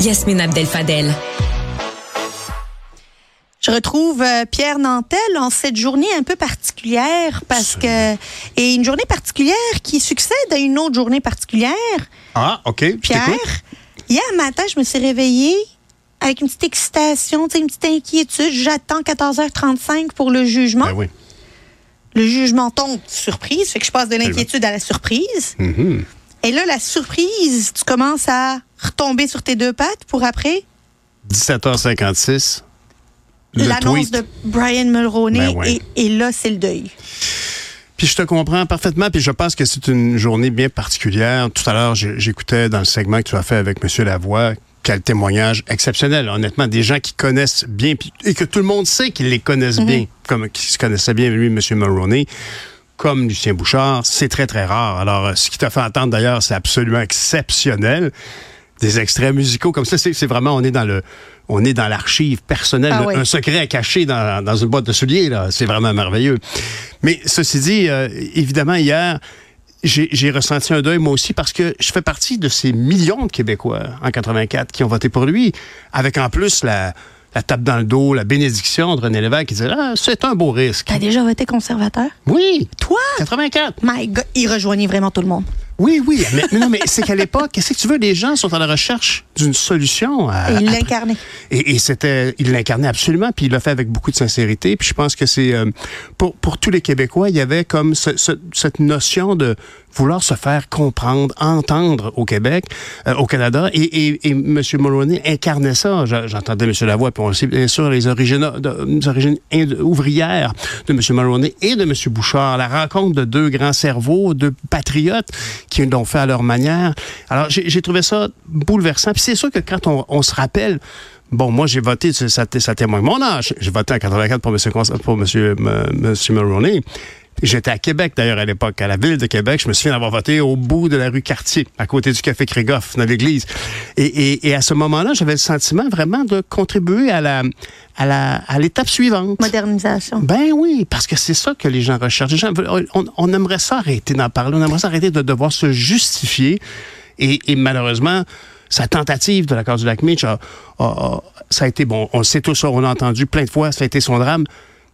Yasmine Abdel-Fadel. Je retrouve euh, Pierre Nantel en cette journée un peu particulière parce que et une journée particulière qui succède à une autre journée particulière. Ah, OK. Pierre, hier matin, je me suis réveillée avec une petite excitation, tu sais, une petite inquiétude. J'attends 14h35 pour le jugement. Ben oui. Le jugement tombe, surprise, fait que je passe de l'inquiétude à la surprise. Mhm. Et là, la surprise, tu commences à retomber sur tes deux pattes pour après? 17h56. le l'annonce de Brian Mulroney. Ben ouais. et, et là, c'est le deuil. Puis je te comprends parfaitement, puis je pense que c'est une journée bien particulière. Tout à l'heure, j'écoutais dans le segment que tu as fait avec M. Lavoie, quel témoignage exceptionnel, honnêtement, des gens qui connaissent bien, et que tout le monde sait qu'ils les connaissent bien, comme qui se connaissaient bien, lui, M. Mulroney, comme Lucien Bouchard, c'est très, très rare. Alors, euh, ce qui t'a fait entendre, d'ailleurs, c'est absolument exceptionnel. Des extraits musicaux comme ça, c'est vraiment, on est dans le... On est dans l'archive personnelle, Ah oui. un secret caché dans, dans une boîte de souliers. là. C'est vraiment merveilleux. Mais ceci dit, euh, évidemment, hier, j'ai j'ai ressenti un deuil moi aussi parce que je fais partie de ces millions de Québécois en 84 qui ont voté pour lui, avec en plus la, la tape dans le dos, la bénédiction de René Lévesque qui disait ah, c'est un beau risque. T'as déjà voté conservateur? Oui, Toi? 84. My God, il rejoignait vraiment tout le monde. Oui, oui, mais, mais non, mais c'est qu'à l'époque, qu'est-ce que tu veux, les gens sont à la recherche d'une solution. à- Et il l'incarnait. Et, et c'était, il l'incarnait absolument, puis il l'a fait avec beaucoup de sincérité. Puis je pense que c'est euh, pour pour tous les Québécois, il y avait comme ce- ce- cette notion de vouloir se faire comprendre, entendre au Québec, euh, au Canada. Et, et, et M. Mulroney incarnait ça. Je- J'entendais M. Lavoie, puis on sait bien sûr les origines, les origines ouvrières de M. Mulroney et de M. Bouchard. La rencontre de deux grands cerveaux, deux patriotes qui l'ont fait à leur manière. Alors j'ai trouvé ça bouleversant. Puis c'est sûr que quand on, on se rappelle Bon, moi, j'ai voté, ça, témoigne mon âge. J'ai voté en 84 pour M. Mulroney. J'étais à Québec, d'ailleurs, à l'époque, à la ville de Québec. Je me souviens d'avoir voté au bout de la rue Cartier, à côté du Café Crégoff, dans l'église. Et, et, et à ce moment-là, j'avais le sentiment vraiment de contribuer à la, à la, à l'étape suivante. Modernisation. Ben oui, parce que c'est ça que les gens recherchent. Les gens on, on aimerait ça arrêter d'en parler. On aimerait ça arrêter de devoir se justifier. Et, et malheureusement, sa tentative de l'accord du lac Mitch, a- a- a- ça a été, bon, on le sait tous, on l'a entendu plein de fois, ça a été son drame.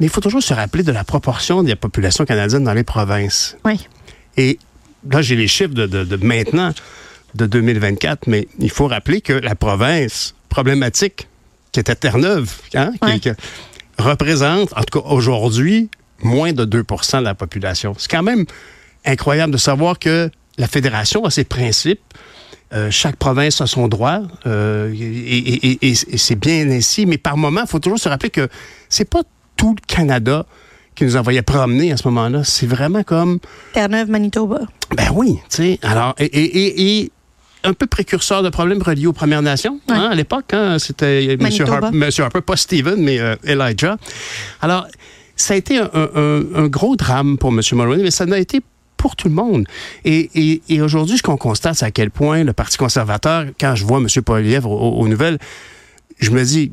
Mais il faut toujours se rappeler de la proportion de la population canadienne dans les provinces. Oui. Et là, j'ai les chiffres de, de- de maintenant, de 2024, mais il faut rappeler que la province problématique, qui était Terre-Neuve, hein, qui- Ouais. qui représente, en tout cas aujourd'hui, moins de 2% de la population. C'est quand même incroyable de savoir que la fédération a ses principes. Euh, chaque province a son droit euh, et, et- et- et- et c'est bien ainsi. Mais par moment, il faut toujours se rappeler que c'est pas tout le Canada qui nous envoyait promener à ce moment-là. C'est vraiment comme Terre-Neuve, Manitoba. ben oui, tu sais. Alors, et, et- et- et un peu précurseur de problèmes reliés aux Premières Nations. Ouais. hein, à l'époque, hein, c'était M. Harper, Monsieur Harper, pas Stephen, mais euh, Elijah. Alors, ça a été un, un- un- un gros drame pour M. Mulroney, mais ça n'a été pour tout le monde. Et, et- et aujourd'hui, ce qu'on constate, c'est à quel point le Parti conservateur, quand je vois M. Poilievre aux, aux nouvelles, je me dis,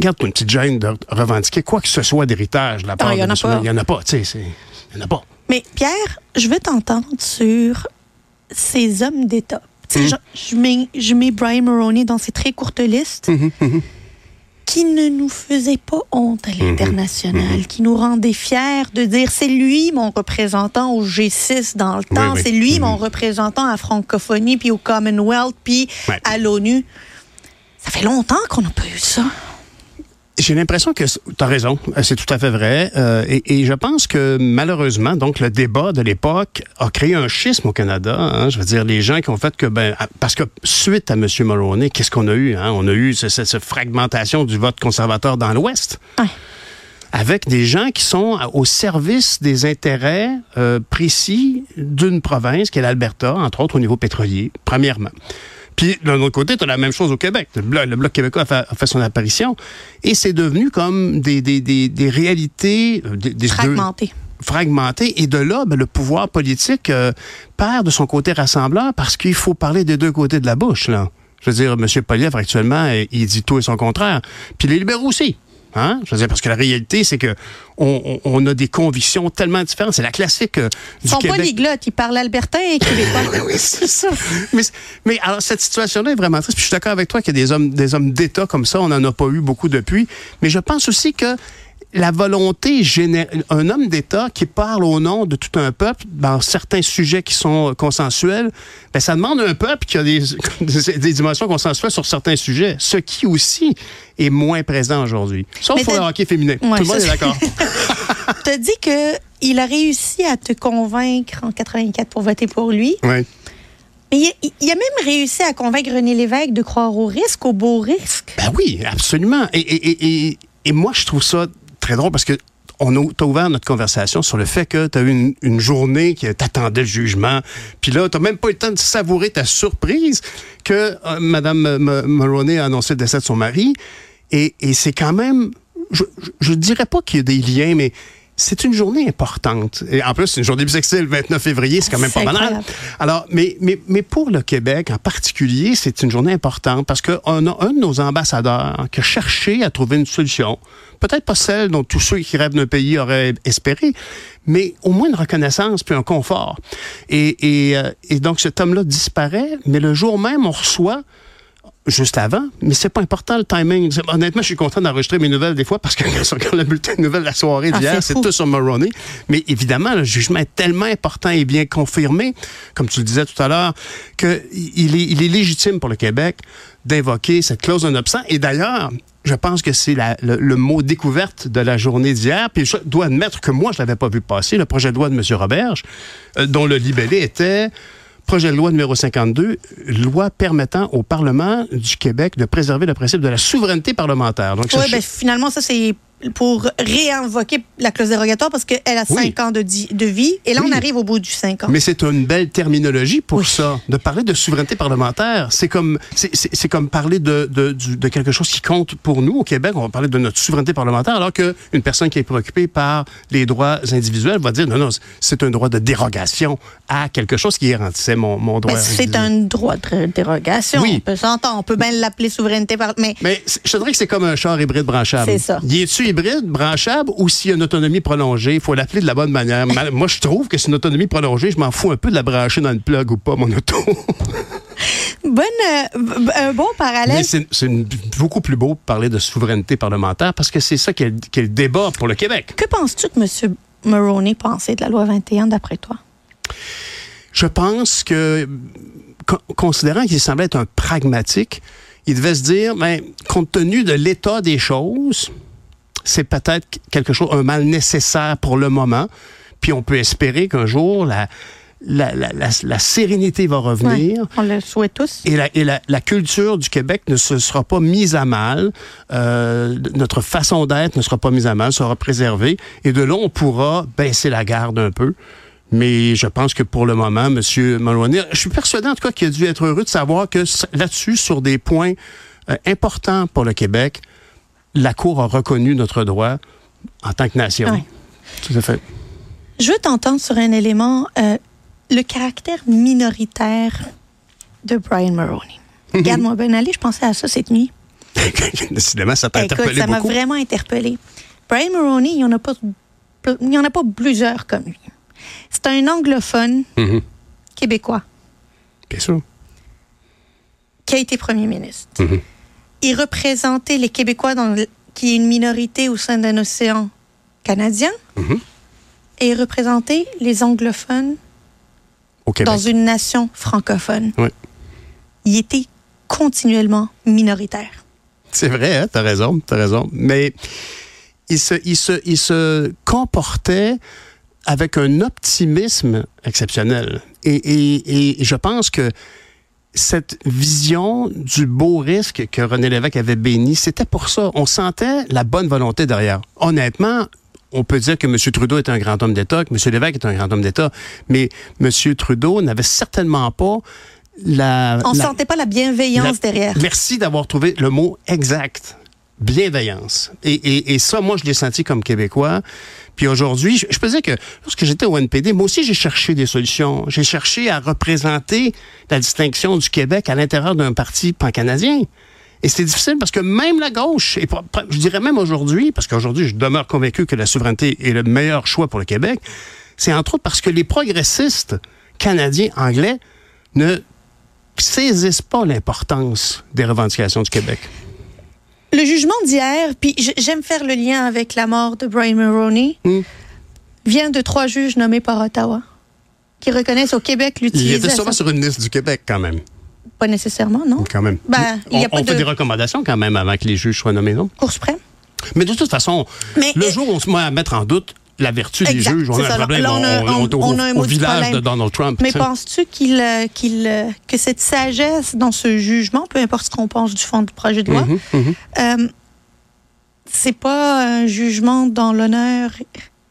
garde une petite gêne de revendiquer quoi que ce soit d'héritage de la part il y de. Il n'y en a pas, tu sais. Il n'y en a pas. Mais Pierre, je veux t'entendre sur ces hommes d'État. Mhm. je, je mets, je mets Brian Mulroney dans ces très courtes listes Mhm, qui ne nous faisaient pas honte à l'international, qui nous rendaient fiers de dire c'est lui mon représentant au G6 dans le temps, oui. c'est lui mon représentant à francophonie, puis au Commonwealth, puis Ouais. à l'ONU. Ça fait longtemps qu'on n'a pas eu ça. J'ai l'impression que tu as raison, euh, c'est tout à fait vrai. Euh, et, et je pense que malheureusement, donc le débat de l'époque a créé un schisme au Canada. hein. je veux dire, les gens qui ont fait que, ben, à- parce que suite à M. Mulroney, qu'est-ce qu'on a eu? hein? On a eu ce- ce- cette fragmentation du vote conservateur dans l'Ouest. Ouais. Avec des gens qui sont au service des intérêts euh, précis d'une province, qui est l'Alberta, entre autres au niveau pétrolier, premièrement. Puis, d'un autre côté, tu as la même chose au Québec. Le Bloc, le Bloc québécois a fait, a fait son apparition. Et c'est devenu comme des, des, des, des réalités... euh, Des, des- Fragmenté. fragmenté. Et de là, ben, le pouvoir politique euh, perd de son côté rassembleur parce qu'il faut parler des deux côtés de la bouche. Là. Je veux dire, M. Polièvre, actuellement, il dit tout et son contraire. Puis les libéraux aussi. Hein? Je veux dire, parce que la réalité, c'est que on, on, a des convictions tellement différentes. C'est la classique euh, du Ils sont Québec. polyglottes, ils parlent albertain et québécois. oui, c'est ça. Mais, mais, alors, cette situation-là est vraiment triste. Puis je suis d'accord avec toi qu'il y a des hommes, des hommes d'État comme ça. On n'en a pas eu beaucoup depuis. Mais je pense aussi que la volonté générale, un homme d'État qui parle au nom de tout un peuple dans certains sujets qui sont consensuels, ben ça demande un peuple qui a des, des dimensions consensuelles sur certains sujets, ce qui aussi est moins présent aujourd'hui. Sauf pour le hockey féminin. Ouais, tout le monde est d'accord. Tu as dit qu'il a réussi à te convaincre en 84 pour voter pour lui. oui. Mais il, il a même réussi à convaincre René Lévesque de croire au risque, au beau risque. Ben oui, absolument. Et, et, et, et moi, je trouve ça très drôle parce que on a ouvert notre conversation sur le fait que tu as eu une, journée qui t'attendait le jugement. Puis là, tu même pas eu le temps de savourer ta surprise que euh, Mme Mulroney a annoncé le décès de son mari. Et, et c'est quand même, je, je, je dirais pas qu'il y a des liens, mais c'est une journée importante. Et en plus, c'est une journée bisexuelle, le 29 février, c'est quand même pas banal. Alors, mais, mais, mais pour le Québec en particulier, c'est une journée importante parce qu'on a un de nos ambassadeurs qui a cherché à trouver une solution. Peut-être pas celle dont tous ceux qui rêvent d'un pays auraient espéré, mais au moins une reconnaissance puis un confort. Et, et, euh, et donc, cet homme-là disparaît, mais le jour même, on reçoit juste avant, mais c'est pas important le timing. Honnêtement, je suis content d'enregistrer mes nouvelles des fois parce que quand le bulletin de nouvelles de la soirée Ah, d'hier, c'est tout sur Mulroney. Mais évidemment, le jugement est tellement important et bien confirmé, comme tu le disais tout à l'heure, qu'il est, il est légitime pour le Québec d'invoquer cette clause non obstant. Et d'ailleurs, je pense que c'est le mot découverte de la journée d'hier. Puis je dois admettre que moi, je l'avais pas vu passer, le projet de loi de M. Roberge, euh, dont le libellé était projet de loi numéro 52, loi permettant au Parlement du Québec de préserver le principe de la souveraineté parlementaire. Donc, Oui, ça- ben, finalement, ça, c'est pour réinvoquer la clause dérogatoire parce qu'elle a Oui. 5 ans de, de vie. Et là, Oui. on arrive au bout du 5 ans. Mais c'est une belle terminologie pour Oui. ça. De parler de souveraineté parlementaire, c'est comme c'est- comme parler de, de, de quelque chose qui compte pour nous au Québec. On va parler de notre souveraineté parlementaire, alors qu'une personne qui est préoccupée par les droits individuels va dire non, non, c'est un droit de dérogation à quelque chose qui garantissait mon, mon droit c'est un droit de dérogation. Oui. On peut s'entendre. On peut bien l'appeler souveraineté par. Mais je dirais que c'est comme un char hybride branchable. C'est ça. Y hybride, branchable, ou s'il y a une autonomie prolongée, il faut l'appeler de la bonne manière. Ma- Moi, je trouve que c'est une autonomie prolongée. Je m'en fous un peu de la brancher dans le plug ou pas, mon auto. bonne, euh, un bon parallèle. C'est beaucoup plus beau de parler de souveraineté parlementaire parce que c'est ça qui est, qui est le débat pour le Québec. Que penses-tu que M. Mulroney pensait de la loi 21 d'après toi? Je pense que, con- considérant qu'il semblait être un pragmatique, il devait se dire, ben, compte tenu de l'état des choses, c'est peut-être quelque chose, un mal nécessaire pour le moment. Puis on peut espérer qu'un jour, la, la, la, la- la sérénité va revenir. Ouais, on le souhaite tous. Et, la, et la, la culture du Québec ne se sera pas mise à mal. Euh, notre façon d'être ne sera pas mise à mal, sera préservée. Et de là, on pourra baisser la garde un peu. Mais je pense que pour le moment, M. Mulroney, je suis persuadé en tout cas qu'il a dû être heureux de savoir que là-dessus, sur des points euh, importants pour le Québec, la Cour a reconnu notre droit en tant que nation. Ouais. Tout à fait. Je veux t'entendre sur un élément, euh, le caractère minoritaire de Brian Mulroney. Regarde-moi bien aller, je pensais à ça cette nuit. Décidément, ça t'a Écoute, interpellé ça m'a vraiment interpellé. Brian Mulroney, il n'y en, a pas- il y en a pas plusieurs comme lui. C'est un anglophone Mhm. québécois Bien sûr. qui a été premier ministre. Mhm. Il représentait les Québécois dans le- qui est une minorité au sein d'un océan canadien. Mhm. Et il représentait les anglophones Au dans une nation francophone. Oui. Il était continuellement minoritaire. C'est vrai, hein, t'as raison, t'as raison. Mais il se, il, se, il se comportait avec un optimisme exceptionnel. Et, et, et je pense que cette vision du beau risque que René Lévesque avait béni, c'était pour ça. On sentait la bonne volonté derrière. Honnêtement, on peut dire que M. Trudeau est un grand homme d'État, que M. Lévesque est un grand homme d'État, mais M. Trudeau n'avait certainement pas la... On ne sentait pas la bienveillance la- derrière. Merci d'avoir trouvé le mot exact. Bienveillance. Et, et- et ça, moi, je l'ai senti comme Québécois. Puis aujourd'hui, je, peux dire que lorsque j'étais au NPD, moi aussi, j'ai cherché des solutions. J'ai cherché à représenter la distinction du Québec à l'intérieur d'un parti pan-canadien. Et c'est difficile parce que même la gauche, et je dirais même aujourd'hui, parce qu'aujourd'hui, je demeure convaincu que la souveraineté est le meilleur choix pour le Québec, c'est entre autres parce que les progressistes canadiens, anglais, ne saisissent pas l'importance des revendications du Québec. Le jugement d'hier, puis j'aime faire le lien avec la mort de Brian Mulroney, hmm. vient de trois juges nommés par Ottawa qui reconnaissent au Québec l'utilisation. Il était sûrement sur une liste du Québec quand même. Pas nécessairement, non? Quand même. Ben, on, y a fait des recommandations quand même avant que les juges soient nommés, non? Cour suprême. Mais de toute façon, le jour où on se met à mettre en doute la vertu des juges. On a un problème au, village de Donald Trump. Mais penses-tu qu'il, euh, qu'il, euh, que cette sagesse dans ce jugement, peu importe ce qu'on pense du fond du projet de loi, mm-hmm, mm-hmm. Euh, c'est pas un jugement dans l'honneur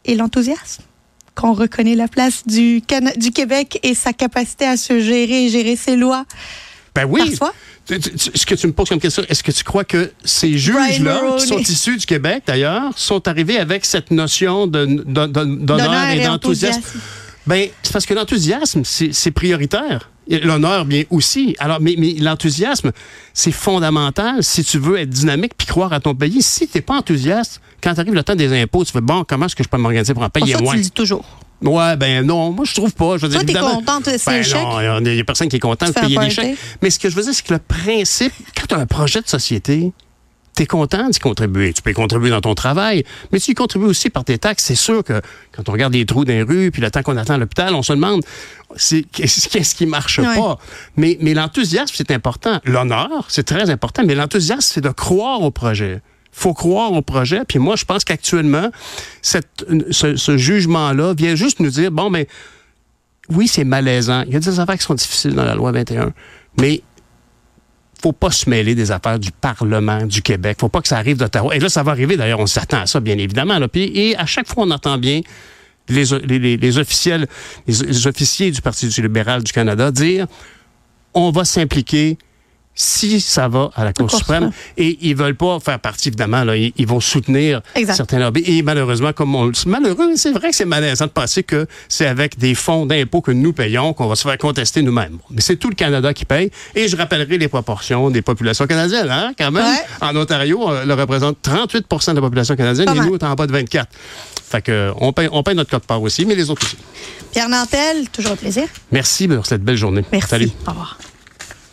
et l'enthousiasme? Qu'on reconnaît la place du, du Québec et sa capacité à se gérer et gérer ses lois. Ben oui. Ce que tu me poses comme question, est-ce que tu crois que ces juges-là, qui sont issus du Québec d'ailleurs, sont arrivés avec cette notion d'honneur et, d'enthousiasme? Ben, c'est parce que l'enthousiasme, c'est prioritaire. L'honneur, bien aussi. Alors, mais, mais l'enthousiasme, c'est fondamental si tu veux être dynamique puis croire à ton pays. Si tu n'es pas enthousiaste, quand arrive le temps des impôts, tu fais bon, comment est-ce que je peux m'organiser pour en payer ça, moins? Tu le dis toujours. Ouais, ben non, moi je trouve pas. Je veux Toi, t'es contente de ces ben Non, il y a personne qui est content de payer des chèques. Mais ce que je veux dire, c'est que le principe, quand tu as un projet de société, tu es content d'y contribuer. Tu peux y contribuer dans ton travail, mais tu y contribues aussi par tes taxes. C'est sûr que quand on regarde les trous dans les rues, puis le temps qu'on attend à l'hôpital, on se demande qu'est-ce qui marche pas? Mais, mais l'enthousiasme, c'est important. L'honneur, c'est très important, mais l'enthousiasme, c'est de croire au projet faut croire au projet. Puis moi, je pense qu'actuellement, ce, ce jugement-là vient juste nous dire, bon, mais oui, c'est malaisant. Il y a des affaires qui sont difficiles dans la loi 21, mais faut pas se mêler des affaires du Parlement du Québec. faut pas que ça arrive d'Ottawa. Et là, ça va arriver, d'ailleurs, on s'attend à ça, bien évidemment. Puis, et à chaque fois, on entend bien les, les, les officiels, les officiers du Parti libéral du Canada dire on va s'impliquer si ça va à la Cour suprême. Et ils veulent pas faire partie, évidemment, là, ils, vont soutenir certains lobbies. Et malheureusement, comme on malheureux, c'est vrai que c'est malaisant de penser que c'est avec des fonds d'impôts que nous payons qu'on va se faire contester nous-mêmes. Mais c'est tout le Canada qui paye. Et je rappellerai les proportions des populations canadiennes, hein, quand même. En Ontario, on le représente 38% de la population canadienne et nous, on est en bas de 24. Fait que, on paye, on paye notre code part aussi, mais les autres aussi. Pierre Nantel, toujours un plaisir. Merci pour cette belle journée. Merci. Salut. Au revoir.